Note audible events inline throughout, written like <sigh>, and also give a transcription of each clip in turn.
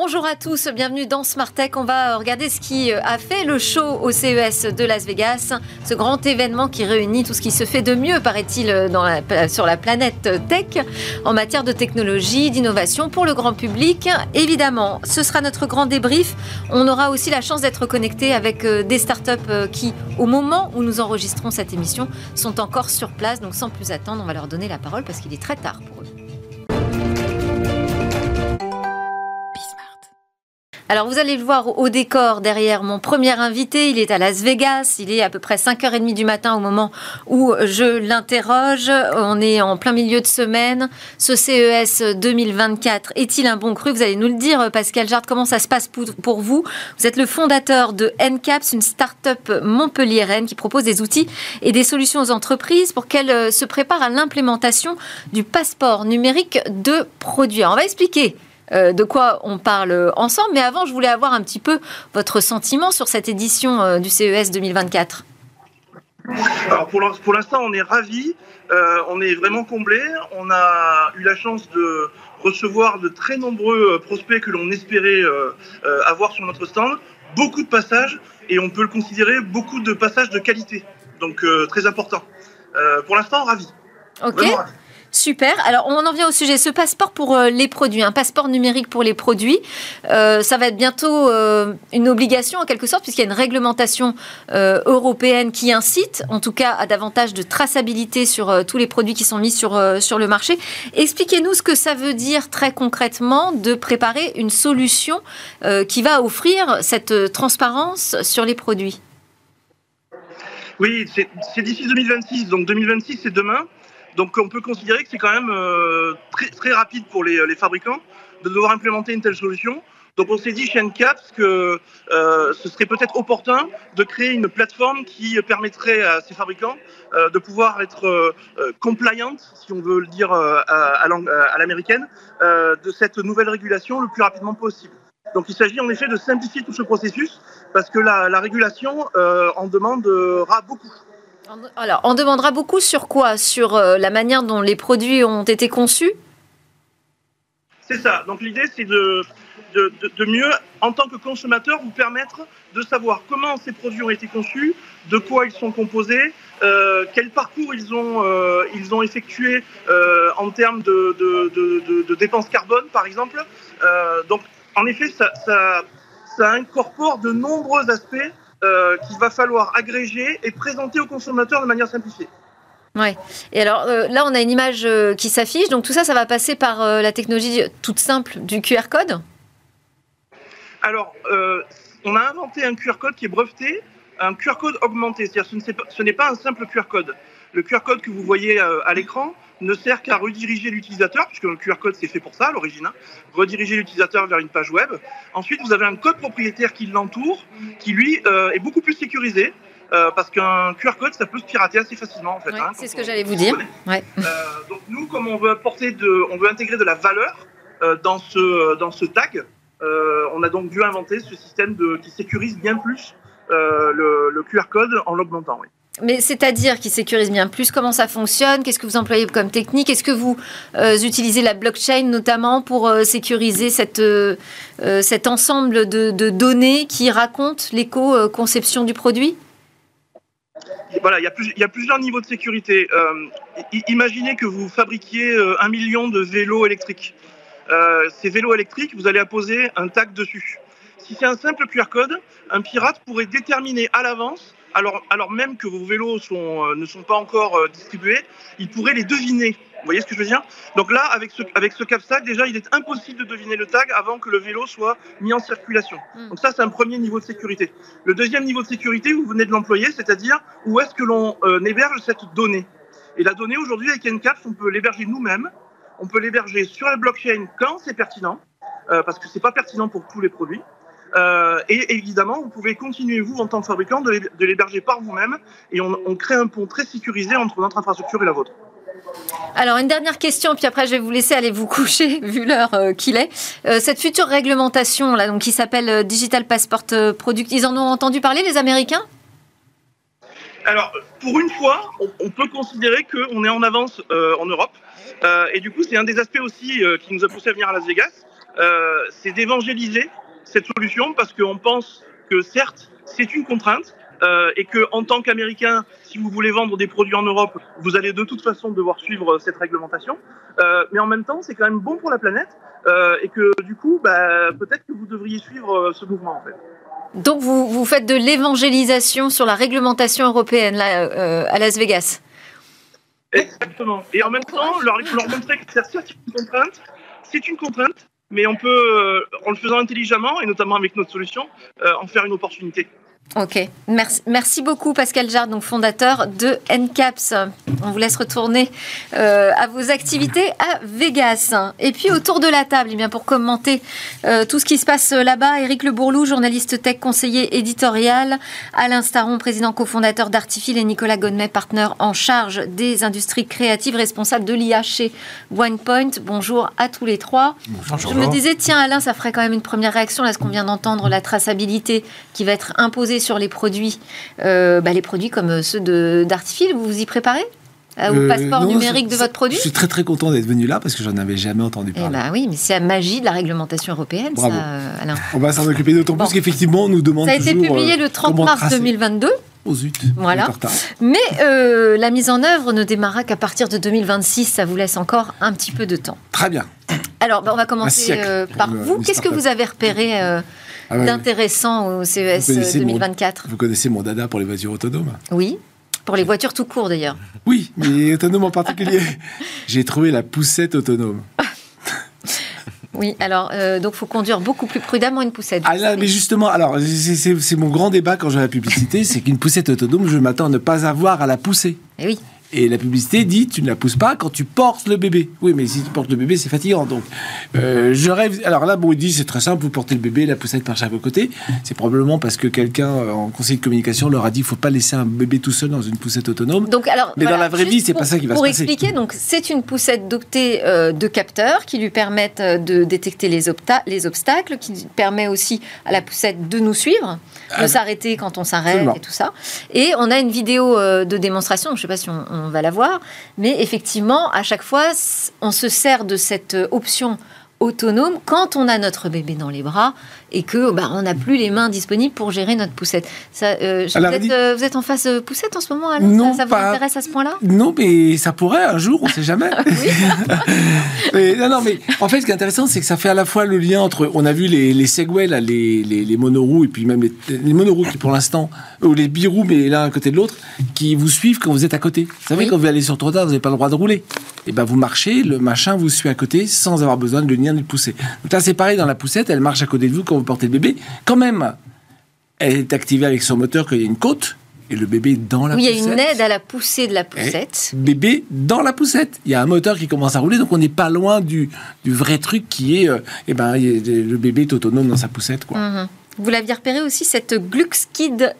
Bonjour à tous, bienvenue dans Smart Tech. On va regarder ce qui a fait le show au CES de Las Vegas, ce grand événement qui réunit tout ce qui se fait de mieux, paraît-il, sur la planète tech en matière de technologie, d'innovation pour le grand public. Évidemment, ce sera notre grand débrief. On aura aussi la chance d'être connecté avec euh, des startups euh, qui, au moment où nous enregistrons cette émission, sont encore sur place. Donc sans plus attendre, on va leur donner la parole parce qu'il est très tard pour eux. Alors vous allez le voir au décor derrière mon premier invité, il est à Las Vegas, il est à peu près 5h30 du matin au moment où je l'interroge, on est en plein milieu de semaine, ce CES 2024 est-il un bon cru? Vous allez nous le dire Pascal Jard, comment ça se passe pour vous? Vous êtes le fondateur de NCAPS, une start-up montpelliéraine qui propose des outils et des solutions aux entreprises pour qu'elles se préparent à l'implémentation du passeport numérique de produits. on va expliquer euh, de quoi on parle ensemble. Mais avant, je voulais avoir un petit peu votre sentiment sur cette édition euh, du CES 2024. Alors pour l'instant, on est ravis, euh, on est vraiment comblés. On a eu la chance de recevoir de très nombreux prospects que l'on espérait avoir sur notre stand. Beaucoup de passages et on peut le considérer beaucoup de passages de qualité, donc très important. pour l'instant, ravis. Ok. Super. Alors, on en vient au sujet. Ce passeport pour euh, les produits, un passeport numérique pour les produits, euh, ça va être bientôt euh, une obligation en quelque sorte, puisqu'il y a une réglementation européenne qui incite, en tout cas, à davantage de traçabilité sur tous les produits qui sont mis sur, sur le marché. Expliquez-nous ce que ça veut dire très concrètement de préparer une solution qui va offrir cette transparence sur les produits. Oui, c'est d'ici 2026. Donc 2026, c'est demain. Donc on peut considérer que c'est quand même euh, très, rapide pour les, fabricants de devoir implémenter une telle solution. Donc on s'est dit chez NCAPS que euh, ce serait peut-être opportun de créer une plateforme qui permettrait à ces fabricants euh, de pouvoir être compliant, si on veut le dire à, à l'américaine, de cette nouvelle régulation le plus rapidement possible. Donc il s'agit en effet de simplifier tout ce processus parce que la, la régulation en demandera beaucoup. Alors, on demandera beaucoup sur quoi? Sur euh, la manière dont les produits ont été conçus? C'est ça. Donc l'idée, c'est de, de, mieux, en tant que consommateur, vous permettre de savoir comment ces produits ont été conçus, de quoi ils sont composés, euh, quel parcours ils ont, euh, ils ont effectué en termes de, de, dépenses carbone, par exemple. donc, en effet, ça, ça, ça incorpore de nombreux aspects euh, qu'il va falloir agréger et présenter aux consommateurs de manière simplifiée. Ouais. Et alors euh, là, on a une image euh, qui s'affiche. Donc tout ça, ça va passer par la technologie toute simple du QR code? Alors, on a inventé un QR code qui est breveté, un QR code augmenté. C'est-à-dire, ce n'est pas un simple QR code. Le QR code que vous voyez à l'écran, ne sert qu'à rediriger l'utilisateur, puisque le QR code c'est fait pour ça à l'origine, hein. rediriger l'utilisateur vers une page web. Ensuite, vous avez un code propriétaire qui l'entoure, qui lui euh, est beaucoup plus sécurisé. Euh, parce qu'un QR code, ça peut se pirater assez facilement en fait. Hein, c'est ce que j'allais vous dire. Ouais. Euh, donc nous, comme on veut apporter de, on veut intégrer de la valeur dans ce dans ce tag, on a donc dû inventer ce système de, qui sécurise bien plus le, le, QR code en l'augmentant. Oui. Mais c'est-à-dire qui sécurise bien plus Comment ça fonctionne Qu'est-ce que vous employez comme technique Est-ce que vous euh, utilisez la blockchain notamment pour euh, sécuriser euh, cet ensemble de, données qui racontent l'éco-conception du produit? Voilà, il y, a il y, a plusieurs niveaux de sécurité. imaginez que vous fabriquiez un million de vélos électriques. ces vélos électriques, vous allez apposer un tag dessus. Si c'est un simple QR code, un pirate pourrait déterminer à l'avance alors, alors même que vos vélos sont, euh, ne sont pas encore euh, distribués, ils pourraient les deviner. Vous voyez ce que je veux dire? Donc là, avec ce, avec ce CAPSAC, déjà, il est impossible de deviner le tag avant que le vélo soit mis en circulation. Hmm. Donc ça, c'est un premier niveau de sécurité. Le deuxième niveau de sécurité, vous venez de l'employer, c'est-à-dire où est-ce que l'on euh, héberge cette donnée? Et la donnée, aujourd'hui, avec NCAPS, on peut l'héberger nous-mêmes. On peut l'héberger sur la blockchain quand c'est pertinent, parce que c'est pas pertinent pour tous les produits. Euh, et évidemment, vous pouvez continuer, vous, en tant que fabricant, de l'héberger par vous-même. Et on, crée un pont très sécurisé entre notre infrastructure et la vôtre. Alors, une dernière question, puis après, je vais vous laisser aller vous <laughs> coucher, vu l'heure euh, qu'il est. Euh, cette future réglementation, là, donc, qui s'appelle Digital Passport Product, ils en ont entendu parler, les Américains? Alors, pour une fois, on, peut considérer qu'on est en avance en Europe. et du coup, c'est un des aspects aussi qui nous a poussé à venir à Las Vegas. c'est d'évangéliser cette solution parce qu'on pense que certes, c'est une contrainte, euh, et que en tant qu'Américain, si vous voulez vendre des produits en Europe, vous allez de toute façon devoir suivre cette réglementation. Euh, mais en même temps, c'est quand même bon pour la planète euh, et que du coup, bah, peut-être que vous devriez suivre ce mouvement en fait. Donc vous, vous faites de l'évangélisation sur la réglementation européenne là, à Las Vegas. Exactement. Et en même temps, leur, leur montrer que c'est une contrainte, c'est une contrainte, mais on peut, en le faisant intelligemment et notamment avec notre solution, en faire une opportunité. Ok, merci, merci beaucoup Pascal Jard, donc fondateur de NCAPS. On vous laisse retourner euh, à vos activités à Vegas. Et puis autour de la table, eh bien pour commenter euh, tout ce qui se passe là-bas, Éric Le Bourlou, journaliste tech, conseiller éditorial, Alain Staron, président cofondateur d'Artifil et Nicolas Godmet, partenaire en charge des industries créatives, responsable de l'IA chez OnePoint. Bonjour à tous les trois. Bonjour. Je me disais, tiens Alain, ça ferait quand même une première réaction à ce qu'on vient d'entendre, la traçabilité qui va être imposée sur les produits, euh, bah, les produits comme ceux d'Artifil, vous vous y préparez? Euh, au euh, passeport numérique de votre produit? Je suis très très content d'être venu là parce que j'en avais jamais entendu parler. Eh ben oui, mais c'est la magie de la réglementation européenne, ça, Alain. On va s'en occuper d'autant plus qu'effectivement, on nous demande. Ça a été publié le 30 mars 2022. Aux zut. Voilà. Mais la mise en œuvre ne démarra qu'à partir de 2026. Ça vous laisse encore un petit peu de temps. Très bien. Alors, bah, on va commencer par vous. Qu'est-ce que vous avez repéré ah d'intéressant au CES 2024 Vous connaissez mon dada pour les voitures autonomes? Oui. Pour les voitures tout court d'ailleurs. Oui, mais <laughs> autonomes en particulier. J'ai trouvé la poussette autonome. <laughs> Oui, alors euh, donc faut conduire beaucoup plus prudemment une poussette. Ah là, mais justement, alors c'est mon grand débat quand j'ai la publicité, c'est qu'une poussette autonome, je m'attends à ne pas avoir à la pousser. Et eh oui. Et la publicité dit tu ne la pousses pas quand tu portes le bébé. Oui, mais si tu portes le bébé, c'est fatigant. Donc, euh, je rêve. Alors là, bon, il dit c'est très simple, vous portez le bébé, la poussette marche à vos côtés. C'est probablement parce que quelqu'un euh, en conseil de communication leur a dit il faut pas laisser un bébé tout seul dans une poussette autonome. Donc, alors, mais dans la vraie vie, c'est pas ça qui va se passer. Pour expliquer, donc c'est une poussette dotée euh, de capteurs qui lui permettent de détecter les, les obstacles, qui permet aussi à la poussette de nous suivre, de ah, s'arrêter quand on s'arrête et tout ça. Et on a une vidéo de démonstration. Je sais pas si on on va la voir. Mais effectivement, à chaque fois, on se sert de cette option autonome quand on a notre bébé dans les bras et que bah, on n'a plus les mains disponibles pour gérer notre poussette. Ça, euh, euh, vous, êtes, en phase euh, poussette en ce moment, Alain? Non, Ça, vous intéresse à ce point-là? Non, mais ça pourrait un jour, on ne sait jamais. <laughs> <laughs> mais, non, non, mais en fait, ce qui est intéressant, c'est que ça fait à la fois le lien entre. On a vu les, les Segway, là, les, les, les, monoroues, et puis même les, les monoroues qui, pour l'instant, ou les biroues, mais l'un à côté de l'autre, qui vous suivent quand vous êtes à côté. Vous savez, quand vous allez sur trottoir, vous n'avez pas le droit de rouler. Et ben vous marchez, le machin vous suit à côté sans avoir besoin de le lien de le pousser. Donc là, c'est pareil dans la poussette, elle marche à côté de vous quand vous portez le bébé. Quand même, elle est activée avec son moteur quand il y a une côte. Et le bébé dans la poussette. Oui, il y a une aide à la poussée de la poussette. bébé dans la poussette. Il y a un moteur qui commence à rouler, donc on n'est pas loin du, du, vrai truc qui est, euh, eh ben, le bébé est autonome dans sa poussette. Quoi. Mhm. Vous l'aviez repéré aussi, cette Gluxkid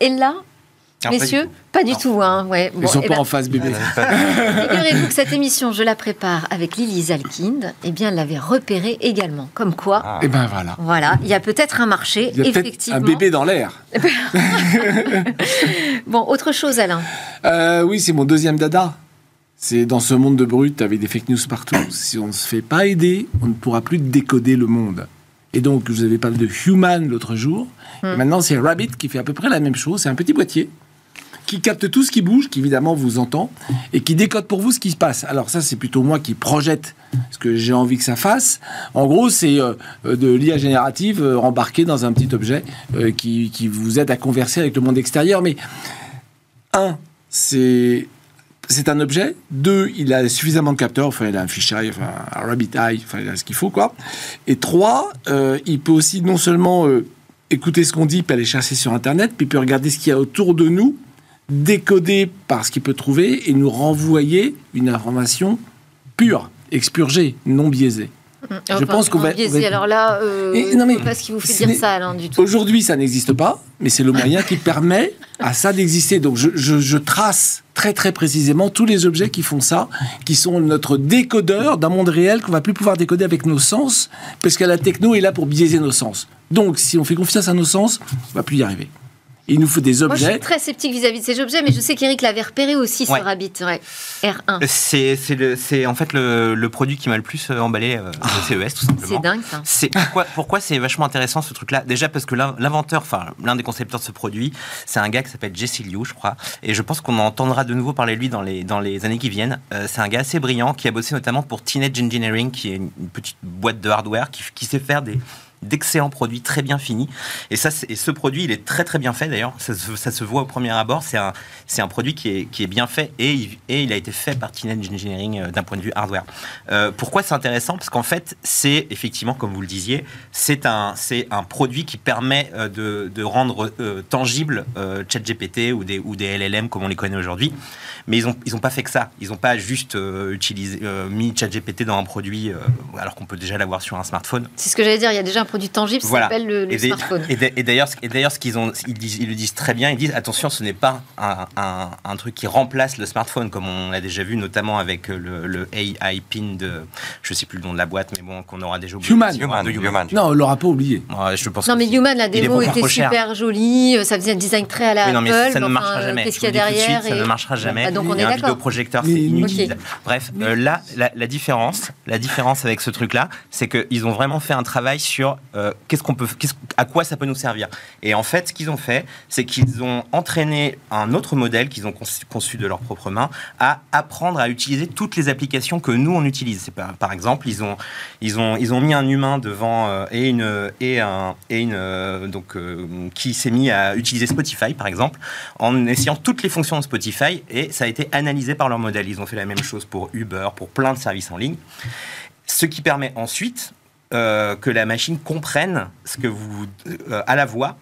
Messieurs, pas du tout. Hein, ouais. Ils sont eh pas ben, en face, bébé. <laughs> Figurez-vous que cette émission, je la prépare avec Lily Zalkind. Eh bien, elle l'avait repérée également. Comme quoi. Ah. Et eh ben voilà. Voilà, il y a peut-être un marché, il y a effectivement. Un bébé dans l'air. <laughs> bon, autre chose, Alain. Euh, oui, c'est mon deuxième dada. C'est dans ce monde de brut avec des fake news partout. Si on ne se fait pas aider, on ne pourra plus décoder le monde. Et donc, je vous avais parlé de Human l'autre jour. Et hmm. maintenant, c'est Rabbit qui fait à peu près la même chose. C'est un petit boîtier qui capte tout ce qui bouge, qui évidemment vous entend, et qui décode pour vous ce qui se passe. Alors ça, c'est plutôt moi qui projette ce que j'ai envie que ça fasse. En gros, c'est euh, de l'IA générative euh, embarquée dans un petit objet euh, qui, vous aide à converser avec le monde extérieur. Mais un, c'est c'est un objet. Deux, il a suffisamment de capteurs. Enfin, il a un fisheye, enfin, un rabbit eye. Enfin, il a ce qu'il faut, quoi. Et trois, il peut aussi non seulement écouter ce qu'on dit, puis aller chercher sur Internet, puis peut regarder ce qu'il y a autour de nous décoder par ce qu'il peut trouver et nous renvoyer une information pure, expurgée, non biaisée. Mmh. Je pense qu'on va, biaisé. Alors là, euh, non, mais, pas ce qui vous fait dire ça, Alain, du tout. Aujourd'hui, ça n'existe pas, mais c'est le moyen qui permet à ça d'exister. Donc, je, je, trace très très précisément tous les objets qui font ça, qui sont notre décodeur d'un monde réel qu'on va plus pouvoir décoder avec nos sens, parce que la techno est là pour biaiser nos sens. Donc, si on fait confiance à nos sens, on va plus y arriver. Il nous faut des Moi, je objets. suis très sceptique vis-à-vis de ces objets, mais je sais qu'Eric l'avait repéré aussi Ouais. sur Rabbit, ouais. R1. C'est c'est le- c'est en fait le, le produit qui m'a le plus euh, emballé euh, de CES, tout simplement. C'est dingue, ça. C'est pourquoi, pourquoi c'est vachement intéressant ce truc-là? Déjà parce que l'in- l'inventeur, enfin l'un des concepteurs de ce produit, c'est un gars qui s'appelle Jesse Liu, je crois, et je pense qu'on entendra de nouveau parler de lui dans les dans les années qui viennent. Euh, c'est un gars assez brillant qui a bossé notamment pour Teenage Engineering, qui est une une petite boîte de hardware qui, qui sait faire des d'excellents produits très bien finis et ça et ce produit il est très très bien fait d'ailleurs ça, se- voit au premier abord c'est un c'est un produit qui est, qui est bien fait et il, et il a été fait par Teenage Engineering euh, d'un point de vue hardware euh, pourquoi c'est intéressant? Parce qu'en fait, c'est effectivement, comme vous le disiez, c'est un, c'est un produit qui permet euh, de, de rendre tangible euh, ChatGPT ou des, ou des LLM comme on les connaît aujourd'hui. Mais ils n'ont ils ont pas fait que ça. Ils n'ont pas juste utilisé, mis ChatGPT dans un produit alors qu'on peut déjà l'avoir sur un smartphone. C'est ce que j'allais dire, il y a déjà un produit tangible, ça Voilà. s'appelle le, le Et, smartphone. et d'a- et d'ailleurs, ce- et d'ailleurs, ce qu'ils ont, ils, disent, ils le disent très bien. Ils disent attention, ce n'est pas un, un- un truc qui remplace le smartphone, comme on l'a déjà vu, notamment avec le, le AI pin de, je sais plus le nom de la boîte, mais bon, qu'on aura déjà oublié. Human. Human, De Human. Non, on l'aura pas oublié. Ouais, je pense Non, mais. Human, la démo était super jolie, euh, ça faisait un design très à la Oui, non, mais Apple. ça ne enfin, marchera euh, jamais. Qu'est-ce qu'il y a derrière suite, ça et- ne marchera jamais. Ah, donc on Et est un d'accord. vidéoprojecteur, c'est inutile. Ok. Bref, euh, là, la, la différence, la différence avec ce truc-là, c'est qu'ils ont vraiment fait un travail sur euh, qu'est-ce qu'on peut, à quoi ça peut nous servir. Et en fait, ce qu'ils ont fait, c'est qu'ils ont entraîné un autre modèle qu'ils ont conçu, de leurs propres mains à apprendre à utiliser toutes les applications que nous on utilise. Par, exemple, ils ont, ils ont, ils ont mis un humain devant euh, et une et un et une euh, donc qui s'est mis à utiliser Spotify par exemple en essayant toutes les fonctions de Spotify et ça a été analysé par leur modèle. Ils ont fait la même chose pour Uber, pour plein de services en ligne, ce qui permet ensuite euh, que la machine comprenne ce que vous euh, à la voix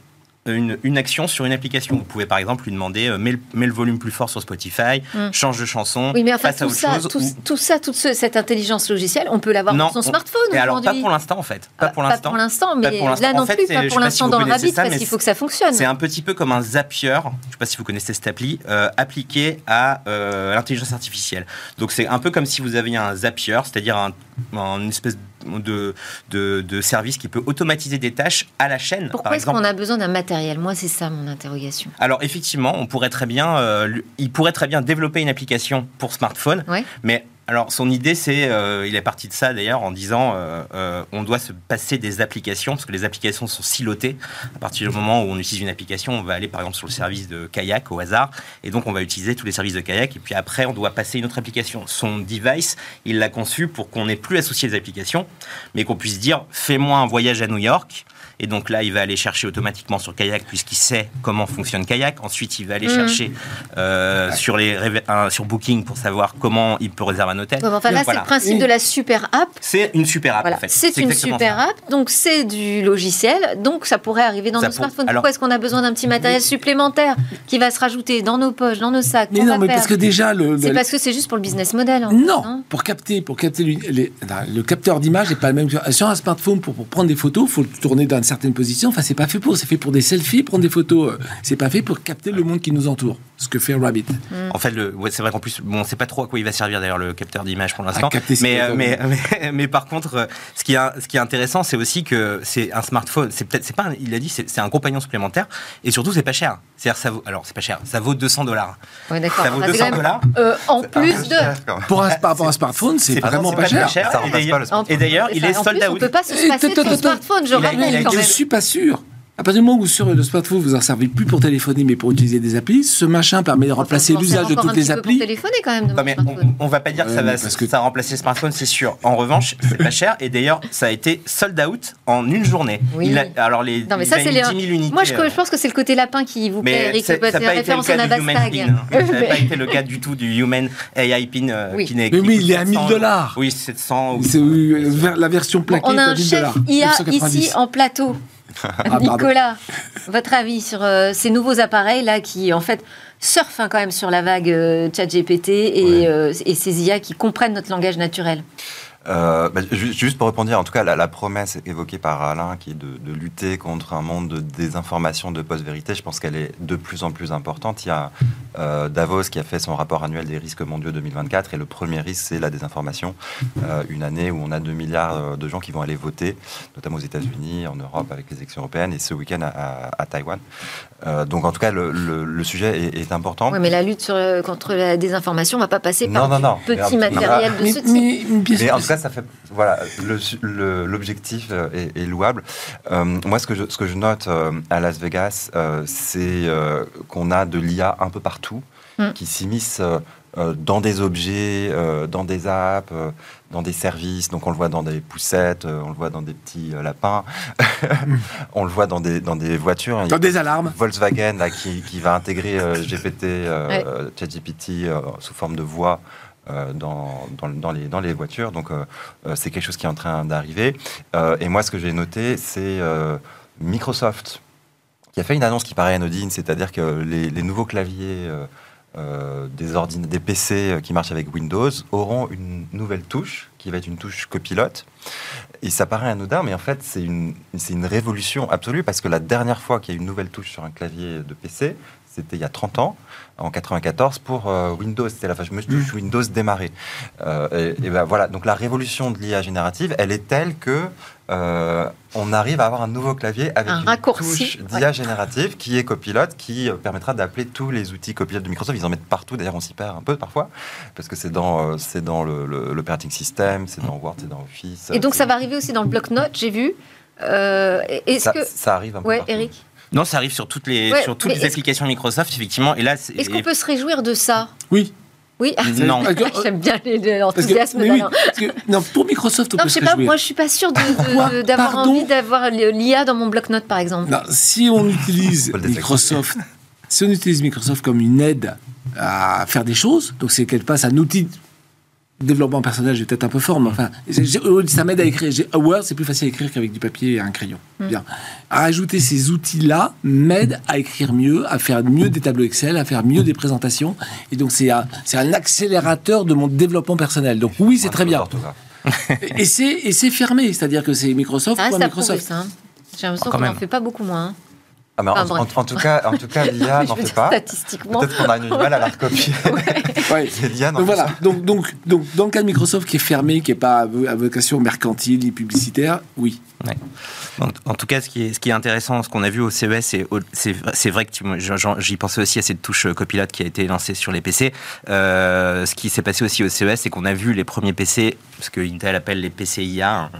une, une action sur une application. Vous pouvez par exemple lui demander euh, mets, le, mets le volume plus fort sur Spotify, Mm. change de chanson, Oui, mais enfin, passe à tout autre ça, chose. tout, ou- tout ça, toute ce- cette intelligence logicielle, on peut l'avoir sur son on- smartphone Et alors pas aujourd'hui. pour l'instant en fait, pas Ah, pour l'instant. Pas pour l'instant, mais là En non fait, plus, pas pour l'instant si dans Rabbit, ça, parce qu'il faut que ça fonctionne. C'est un petit peu comme un Zapier, je ne sais pas si vous connaissez cette appli, euh, appliqué à euh, l'intelligence artificielle. Donc c'est un peu comme si vous aviez un Zapier, c'est-à-dire un, un- une espèce de, de, de service qui peut automatiser des tâches à la chaîne, Pourquoi par est-ce exemple. qu'on a besoin d'un matériel? Moi, c'est ça mon interrogation. Alors effectivement, on pourrait très bien, euh, il pourrait très bien développer une application pour smartphone, Ouais. mais alors son idée c'est, euh, il est parti de ça d'ailleurs en disant, euh, euh, on doit se passer des applications parce que les applications sont silotées. À partir du moment où on utilise une application, on va aller par exemple sur le service de kayak au hasard, et donc on va utiliser tous les services de kayak, et puis après on doit passer une autre application. Son device, il l'a conçu pour qu'on n'ait plus associé des applications, mais qu'on puisse dire, fais-moi un voyage à New York. Et donc là, il va aller chercher automatiquement sur Kayak puisqu'il sait comment fonctionne Kayak. Ensuite, il va aller Mhm. chercher euh, sur, les, euh, sur Booking pour savoir comment il peut réserver un hôtel. Enfin, là, c'est Voilà. le principe de la super app. C'est une super app Voilà, en fait. c'est une super ça. app, donc c'est du logiciel, donc ça pourrait arriver dans Ça nos pour- smartphones. alors- Pourquoi est-ce qu'on a besoin d'un petit matériel supplémentaire qui va se rajouter dans nos poches, dans nos sacs Mais non, mais parce que déjà, le, C'est le- parce que c'est juste pour le business model. en fait, Non, pour capter, pour capter le, les- le capteur d'image n'est pas le même. que- Sur un smartphone, pour, pour prendre des photos, il faut le tourner dans une certaine position. Enfin, c'est pas fait pour. C'est fait pour des selfies, prendre des photos. C'est pas fait pour capter le monde qui nous entoure. Ce que fait Rabbit. En fait, le, ouais, c'est vrai qu'en plus, bon, on sait pas trop à quoi il va servir d'ailleurs le capteur d'image pour l'instant. Mais, euh, photos. mais, mais, <laughs> mais par contre, euh, ce qui est, ce qui est intéressant, c'est aussi que c'est un smartphone. C'est peut-être, c'est pas, un- il a dit, c'est c'est un compagnon supplémentaire. Et surtout, c'est pas cher. C'est-à-dire, ça vaut, alors, c'est pas cher. Ça vaut 200 dollars. Ouais, d'accord. Ça vaut Enfin, c'est 200 quand même, dollars. euh, en plus de. Pour un, par rapport à un smartphone, c'est vraiment pas, pas cher. cher. Ça Et d'ailleurs- il est sold plus, on out. peut pas se passer de smartphone, je rappelle Je suis pas sûr. À partir du moment où sur le smartphone, vous en servez plus pour téléphoner, mais pour utiliser des applis, ce machin permet de remplacer l'usage de toutes les applis. Téléphoner quand même de Non, mon mais smartphone. on, on va pas dire que ça va parce que- ça remplacer le smartphone, c'est sûr. En revanche, c'est pas cher. Et d'ailleurs, ça a été sold out en une journée. Oui. Il a- alors les, Non, mais ça, c'est les- 10 000 unités. Moi, je, euh, je pense que c'est le côté lapin qui vous plaît, Eric. ça n'a pas été le référence à cas du Human Nabastag. Pin. Ça n'a <laughs> Mais- pas été le cas du tout du Human AI Pin euh, Oui. qui n'est Mais il est à 1000 700 dollars. Oui, 700 ou C'est euh, la version plaquée On a un 1000 chef. IA 990. ici en plateau. Ah. Nicolas, votre avis sur euh, ces nouveaux appareils là qui en fait surfent hein, quand même sur la vague euh, ChatGPT et, Ouais. euh, et ces IA qui comprennent notre langage naturel? Euh, bah, juste pour répondre, en tout cas, la, promesse évoquée par Alain, qui est de, lutter contre un monde de désinformation, de post-vérité, je pense qu'elle est de plus en plus importante. Il y a euh, Davos qui a fait son rapport annuel des risques mondiaux 2024, et le premier risque, c'est la désinformation. Euh, une année où on a 2 milliards de gens qui vont aller voter, notamment aux États-Unis, en Europe, avec les élections européennes, et ce week-end à, à, Taïwan. donc, en tout cas, le, sujet est, important. Oui, mais la lutte sur, contre la désinformation ne va pas passer par non, non, petit matériel de ce type. Mais, en tout cas, ça fait. Voilà, l'objectif euh, est, louable. Euh, moi, ce que je, ce que je note euh, à Las Vegas, c'est qu'on a de l'IA un peu partout mm. qui s'immisce dans des objets, dans des apps, dans des services. Donc on le voit dans des poussettes, on le voit dans des petits lapins, <laughs> on le voit dans des, dans des voitures. Dans des alarmes. Volkswagen là, qui, qui va intégrer GPT, ChatGPT sous forme de voix euh, dans, dans, les, dans les voitures. Donc, euh, euh, c'est quelque chose qui est en train d'arriver. et moi, ce que j'ai noté, c'est Microsoft qui a fait une annonce qui paraît anodine, c'est-à-dire que les, nouveaux claviers des, des PC qui marchent avec Windows auront une nouvelle touche qui va être une touche copilote. Et ça paraît anodin, mais en fait, c'est une, une révolution absolue parce que la dernière fois qu'il y a une nouvelle touche sur un clavier de PC, c'était il y a 30 ans, en 94, pour euh, Windows. C'était la fameuse touche mm. Windows démarrer. Euh, et, ben voilà, donc la révolution de l'IA générative, elle est telle que euh, on arrive à avoir un nouveau clavier avec un une touche d'IA générative qui est copilote, qui permettra d'appeler tous les outils copilotes de Microsoft. Ils en mettent partout, d'ailleurs on s'y perd un peu parfois, parce que c'est dans, c'est dans l'operating system, c'est dans Word, c'est dans Office. Et donc ça va arriver aussi dans le bloc-notes, j'ai vu. est-ce ça, que... ça arrive un peu ouais, Eric non, ça arrive sur toutes les, sur toutes les applications Microsoft, effectivement. Et là, est-ce qu'on peut se réjouir de ça? Oui. Oui, <laughs> non. <laughs> J'aime bien l'enthousiasme oui, Non, pour Microsoft, on non, peut je sais pas, moi, je suis pas sûre d'avoir envie d'avoir l'IA dans mon bloc-notes, par exemple. Non, si on <laughs> utilise Microsoft, si on utilise Microsoft comme une aide à faire des choses, donc c'est qu'elle passe un outil développement personnel, j'ai peut-être un peu fort, mais enfin, ça m'aide à écrire. Word, c'est plus facile à écrire qu'avec du papier et un crayon. Mm. Bien. Rajouter ces outils-là m'aide à écrire mieux, à faire mieux des tableaux Excel, à faire mieux des présentations. Et donc, c'est un, un accélérateur de mon développement personnel. Donc, oui, c'est très bien. et c'est fermé, c'est-à-dire que c'est Microsoft ah, Microsoft. Hein. J'ai l'impression qu'on n'en fait pas beaucoup moins. Ah, en, tout cas, en tout cas, l'IA n'en fait pas. Statistiquement. Peut-être qu'on a du mal à la recopier. <laughs> ouais. <laughs> donc voilà. Donc, donc, donc, dans le cas de Microsoft qui est fermé, qui n'est pas à vocation mercantile et publicitaire, oui. En, tout cas, ce qui est, intéressant, ce qu'on a vu au CES, c'est vrai que j'y pensais aussi à cette touche copilote qui a été lancée sur les PC. Euh, ce qui s'est passé aussi au CES, c'est qu'on a vu les premiers PC, ce que Intel appelle les PCIA, hein,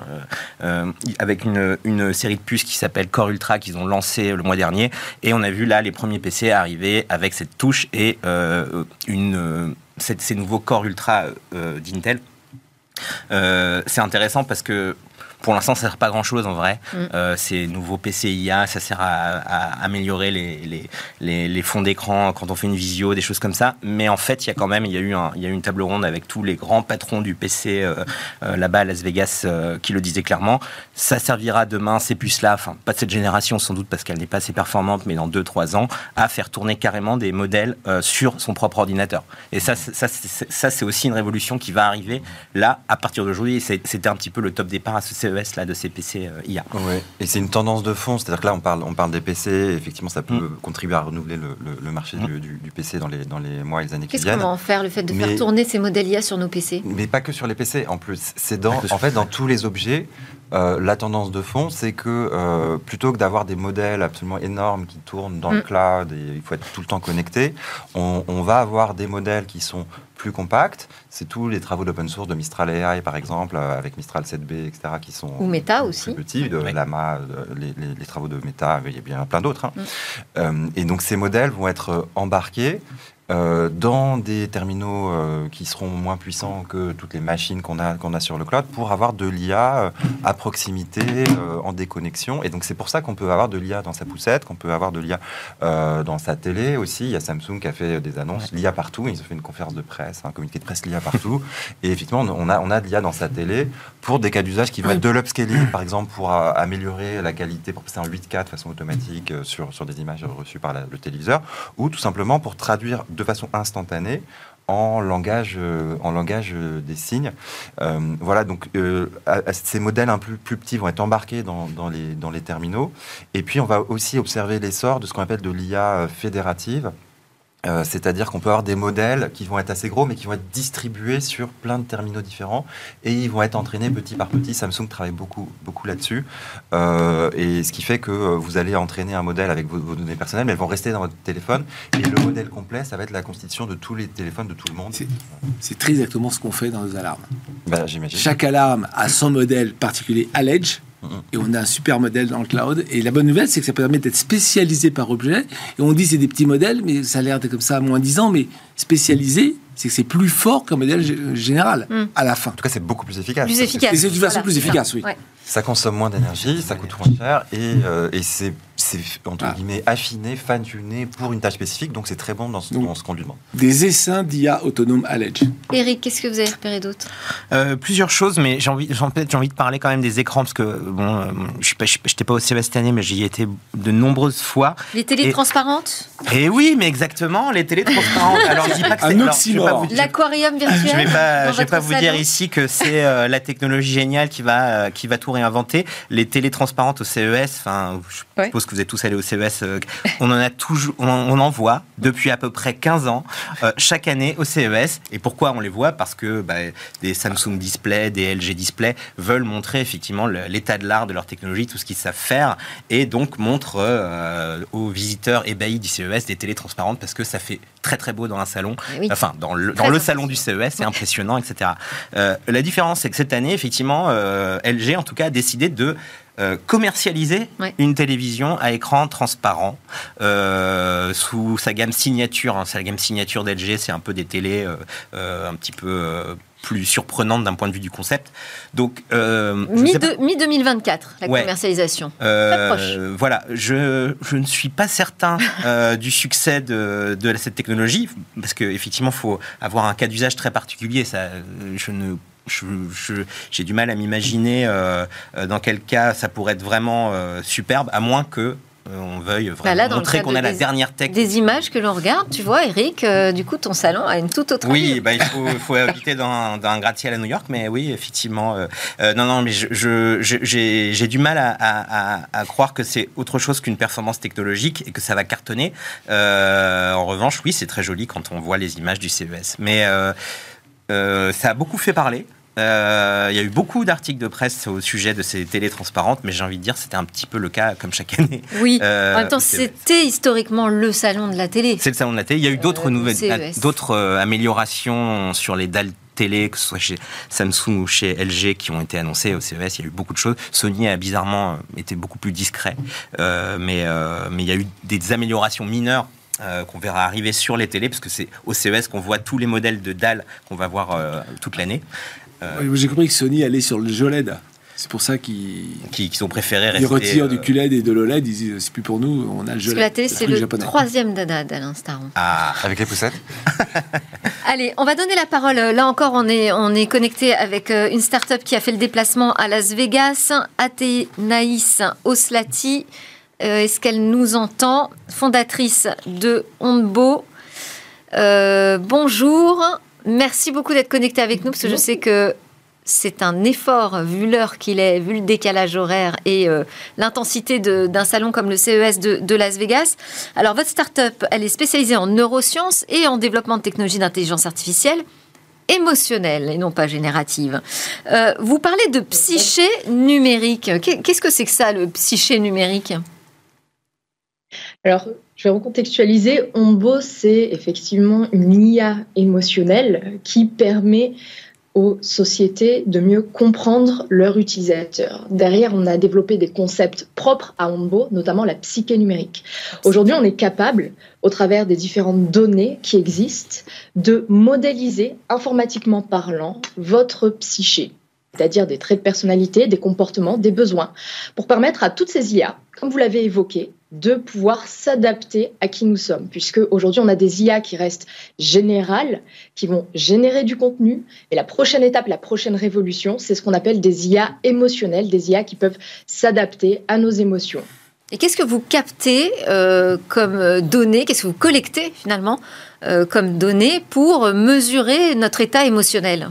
euh, avec une, une, série de puces qui s'appelle Core Ultra qu'ils ont lancé le mois dernier. Et on a vu là les premiers PC arriver avec cette touche et euh, une, ces nouveaux Core Ultra d'Intel. c'est intéressant parce que pour l'instant, ça ne sert pas grand-chose en vrai. Mm. Euh, ces nouveaux PCIA, ça sert à, améliorer les, les, fonds d'écran quand on fait une visio, des choses comme ça. Mais en fait, il y a quand même il y a eu, y a eu une table ronde avec tous les grands patrons du PC euh, euh, là-bas à Las Vegas qui le disaient clairement. Ça servira demain, ces puces-là, enfin pas de cette génération sans doute parce qu'elle n'est pas assez performante, mais dans 2-3 ans, à faire tourner carrément des modèles sur son propre ordinateur. Et ça, ça, ça c'est aussi une révolution qui va arriver là à partir d'aujourd'hui. C'était un petit peu le top départ à ce Là, de ces PC euh, IA. Oui, et c'est une tendance de fond, c'est-à-dire que là, on parle, on parle des PC, effectivement, ça peut mm. contribuer à renouveler le, marché mm. du, PC dans les, dans les mois et les années qui viennent. Qu'est-ce qu'on va en faire, le fait de faire tourner ces modèles IA sur nos PC Mais pas que sur les PC, en plus. C'est dans, en fait, dans tous les objets, euh, la tendance de fond, c'est que euh, plutôt que d'avoir des modèles absolument énormes qui tournent dans le mm. cloud et il faut être tout le temps connecté, on, on va avoir des modèles qui sont plus compacts. C'est tous les travaux d'open source de Mistral AI, par exemple, euh, avec Mistral 7B, etc., qui sont ou Meta aussi. plus petits, de Lama, les, les, travaux de Meta, il y a bien plein d'autres. Hein. Mm. et donc ces modèles vont être embarqués euh, dans des terminaux euh, qui seront moins puissants que toutes les machines qu'on a, qu'on a sur le cloud pour avoir de l'IA euh, à proximité, en déconnexion. Et donc c'est pour ça qu'on peut avoir de l'IA dans sa poussette, qu'on peut avoir de l'IA dans sa télé aussi. Il y a Samsung qui a fait des annonces, l'IA partout. Ils ont fait une conférence de presse, un communiqué de presse l'IA partout. <laughs> Et effectivement, on a, on a de l'IA dans sa télé pour des cas d'usage qui vont être de l'upscaling, par exemple, pour améliorer la qualité, pour passer en 8K de façon automatique sur, sur des images reçues par le téléviseur, ou tout simplement pour traduire de façon instantanée en langage, en langage des signes. voilà, donc ces modèles un peu plus petits vont être embarqués les, dans les terminaux. Et puis, on va aussi observer l'essor de ce qu'on appelle de l'IA fédérative. Euh, c'est-à-dire qu'on peut avoir des modèles qui vont être assez gros, mais qui vont être distribués sur plein de terminaux différents, et ils vont être entraînés petit par petit. Samsung travaille beaucoup, beaucoup là-dessus, euh, et ce qui fait que euh, vous allez entraîner un modèle avec vos, données personnelles, mais elles vont rester dans votre téléphone, et le modèle complet, ça va être la constitution de tous les téléphones de tout le monde. C'est très exactement ce qu'on fait dans nos alarmes. Bah, Chaque alarme a son modèle particulier à l'edge, et on a un super modèle dans le cloud. Et la bonne nouvelle, c'est que ça permet d'être spécialisé par objet. Et on dit c'est des petits modèles, mais ça a l'air d'être comme ça à moins 10 ans. Mais spécialisé, c'est que c'est plus fort qu'un modèle général mm. à la fin. En tout cas, c'est beaucoup plus efficace. Plus efficace. C'est une façon plus efficace, oui. Ça consomme moins d'énergie, ça coûte moins cher et, euh, et c'est c'est entre ah. guillemets affiné, fine-tuné pour une tâche spécifique, donc c'est très bon dans ce, qu'on lui demande. Des essaims d'IA autonome à l'edge. Eric, qu'est-ce que vous avez repéré d'autre? Euh, Plusieurs choses, mais j'ai envie, j'ai envie de parler quand même des écrans parce que bon, euh, je n'étais pas, au CES cette année, mais j'y ai été de nombreuses fois. Les télés transparentes? Eh oui, mais exactement, les télés transparentes. <laughs> Alors, je dis pas que c'est l'aquarium virtuel. Je vais pas, je vais pas vous dire ici que c'est euh, la technologie géniale qui va, qui va tout réinventer. Les télés transparentes au CES, enfin, je suppose que vous êtes tous allés au CES. Euh, on en a toujours, on, en voit depuis à peu près 15 ans euh, chaque année au CES. Et pourquoi on les voit? Parce que bah, des Samsung Display, des LG Display veulent montrer effectivement l'état de l'art de leur technologie, tout ce qu'ils savent faire, et donc montrent euh, aux visiteurs ébahis du CES des télé transparentes parce que ça fait très très beau dans un salon, eh enfin dans le, dans le salon du CES, c'est impressionnant, etc. la différence, c'est que cette année, effectivement, LG en tout cas a décidé de euh, commercialiser une télévision à écran transparent euh, sous sa gamme signature. Hein. Sa gamme signature d'LG, c'est un peu des télés euh, un petit peu plus surprenantes d'un point de vue du concept. Donc mi, 2024 la commercialisation. Très proche. Voilà, je, je, ne suis pas certain <laughs> du succès de, de, cette technologie parce qu'effectivement, il faut avoir un cas d'usage très particulier. Ça, je ne j'ai du mal à m'imaginer euh, euh, dans quel cas ça pourrait être vraiment euh, superbe, à moins que on veuille bah vraiment montrer qu'on a la dernière tech. Des images que l'on regarde, tu vois, Eric, du coup, ton salon a une toute autre. Oui, bah, il faut, habiter dans un, gratte-ciel à New York, mais oui, effectivement. non, non, mais j'ai du mal à, croire que c'est autre chose qu'une performance technologique et que ça va cartonner. en revanche, oui, c'est très joli quand on voit les images du CES. Mais ça a beaucoup fait parler. Euh, il y a eu beaucoup d'articles de presse au sujet de ces télé transparentes, mais j'ai envie de dire c'était un petit peu le cas comme chaque année. Oui, euh, en même temps c'était historiquement le salon de la télé. C'est le salon de la télé. Il y a eu d'autres euh, nouvelles, d'autres améliorations sur les dalles télé, que ce soit chez Samsung ou chez LG, qui ont été annoncées au CES. Il y a eu beaucoup de choses. Sony a bizarrement été beaucoup plus discret, mais mais il y a eu des améliorations mineures qu'on verra arriver sur les télés, parce que c'est au CES qu'on voit tous les modèles de dalles qu'on va voir toute l'année. Euh, j'ai compris que Sony allait sur le OLED. C'est pour ça qu'ils qui, ont préféré rester. Ils retirent du euh, QLED et de l'OLED. Ils disent c'est plus pour nous, on a le jeu. Parce que la télé, c'est le troisième dada d'Alain Staron. Ah, avec les poussettes <laughs> Allez, on va donner la parole. Là encore, on est, on est connecté avec euh, une start-up qui a fait le déplacement à Las Vegas, Athénaïs Oslati. Est-ce qu'elle nous entend? Fondatrice de Onbo. bonjour. Merci beaucoup d'être connecté avec nous, parce que je sais que c'est un effort, vu l'heure qu'il est, vu le décalage horaire et euh, l'intensité d'un salon comme le CES de, Las Vegas. Alors, votre start-up, elle est spécialisée en neurosciences et en développement de technologies d'intelligence artificielle émotionnelle et non pas générative. Euh, vous parlez de psyché numérique. Qu'est-ce que c'est que ça, le psyché numérique? Alors, je vais recontextualiser. Ombo, c'est effectivement une IA émotionnelle qui permet aux sociétés de mieux comprendre leurs utilisateurs. Derrière, on a développé des concepts propres à Ombo, notamment la psyché numérique. Aujourd'hui, on est capable, au travers des différentes données qui existent, de modéliser, informatiquement parlant, votre psyché c'est-à-dire des traits de personnalité, des comportements, des besoins, pour permettre à toutes ces IA, comme vous l'avez évoqué, de pouvoir s'adapter à qui nous sommes, puisque aujourd'hui on a des IA qui restent générales, qui vont générer du contenu, et la prochaine étape, la prochaine révolution, c'est ce qu'on appelle des IA émotionnelles, des IA qui peuvent s'adapter à nos émotions. Et qu'est-ce que vous captez euh, comme données, qu'est-ce que vous collectez finalement euh, comme données pour mesurer notre état émotionnel?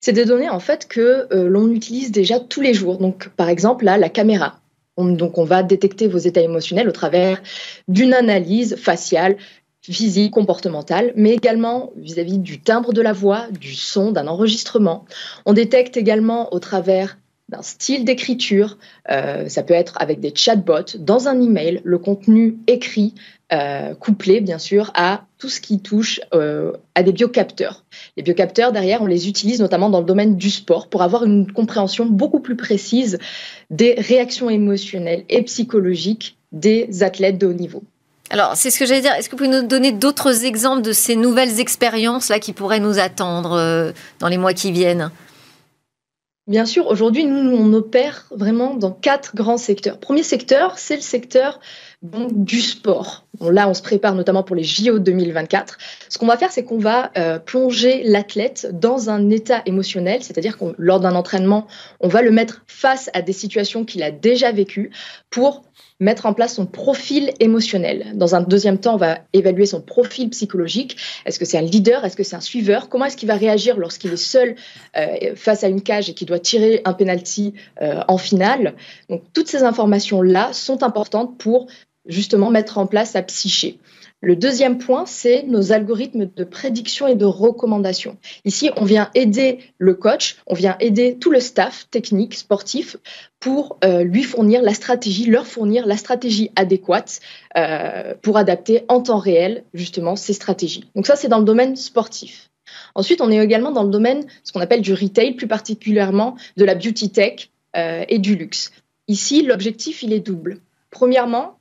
C'est des données en fait que euh, l'on utilise déjà tous les jours. Donc par exemple là, la caméra. Donc on va détecter vos états émotionnels au travers d'une analyse faciale, physique, comportementale, mais également vis-à-vis -vis du timbre de la voix, du son, d'un enregistrement. On détecte également au travers d'un style d'écriture. Euh, ça peut être avec des chatbots, dans un email, le contenu écrit, euh, couplé bien sûr à tout ce qui touche euh, à des biocapteurs. Les biocapteurs, derrière, on les utilise notamment dans le domaine du sport pour avoir une compréhension beaucoup plus précise des réactions émotionnelles et psychologiques des athlètes de haut niveau. Alors, c'est ce que j'allais dire. Est-ce que vous pouvez nous donner d'autres exemples de ces nouvelles expériences là qui pourraient nous attendre dans les mois qui viennent? Bien sûr, aujourd'hui, nous, on opère vraiment dans quatre grands secteurs. Premier secteur, c'est le secteur du sport. là, on se prépare notamment pour les JO 2024. Ce qu'on va faire, c'est qu'on va euh, plonger l'athlète dans un état émotionnel, c'est-à-dire que lors d'un entraînement, on va le mettre face à des situations qu'il a déjà vécues pour mettre en place son profil émotionnel. Dans un deuxième temps, on va évaluer son profil psychologique. Est-ce que c'est un leader? Est-ce que c'est un suiveur? Comment est-ce qu'il va réagir lorsqu'il est seul euh, face à une cage et qu'il doit tirer un penalty euh, en finale? Donc toutes ces informations-là sont importantes pour justement mettre en place sa psyché. Le deuxième point, c'est nos algorithmes de prédiction et de recommandation. Ici, on vient aider le coach, on vient aider tout le staff technique, sportif, pour euh, lui fournir la stratégie, leur fournir la stratégie adéquate euh, pour adapter en temps réel justement ces stratégies. Donc ça, c'est dans le domaine sportif. Ensuite, on est également dans le domaine, ce qu'on appelle du retail, plus particulièrement de la beauty tech euh, et du luxe. Ici, l'objectif, il est double. Premièrement,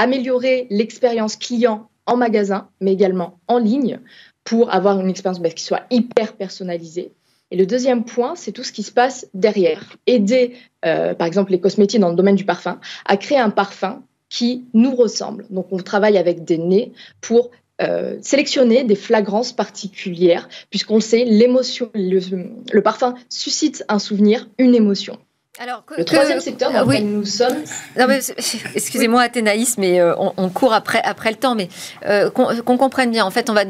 améliorer l'expérience client en magasin, mais également en ligne, pour avoir une expérience bah, qui soit hyper personnalisée. Et le deuxième point, c'est tout ce qui se passe derrière. Aider, euh, par exemple, les cosmétiques dans le domaine du parfum à créer un parfum qui nous ressemble. Donc, on travaille avec des nez pour euh, sélectionner des flagrances particulières, puisqu'on sait, l'émotion, le parfum suscite un souvenir, une émotion. Alors, le troisième secteur dans lequel nous sommes. Excusez-moi, Athénaïs, mais euh, on, court après, après le temps. Mais euh, qu'on comprenne bien, en fait, on va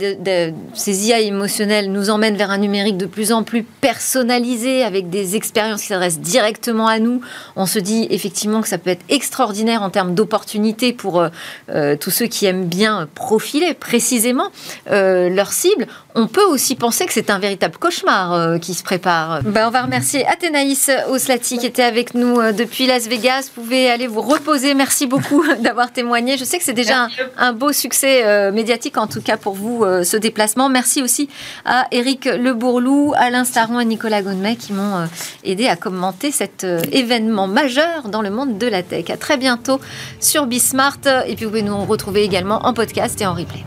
ces IA émotionnelles nous emmènent vers un numérique de plus en plus personnalisé, avec des expériences qui s'adressent directement à nous. On se dit effectivement que ça peut être extraordinaire en termes d'opportunités pour euh, tous ceux qui aiment bien profiler précisément leur cible. On peut aussi penser que c'est un véritable cauchemar qui se prépare. Ben, on va remercier Athénaïs Oslati qui était avec nous euh, depuis Las Vegas. Vous pouvez aller vous reposer. Merci beaucoup <laughs> d'avoir témoigné. Je sais que c'est déjà un, beau succès euh, médiatique, en tout cas pour vous, euh, ce déplacement. Merci aussi à Eric Lebourlou, Alain Staron et Nicolas Gonnet qui m'ont aidé à commenter cet événement majeur dans le monde de la tech. À très bientôt sur Bismart. Et puis vous pouvez nous retrouver également en podcast et en replay.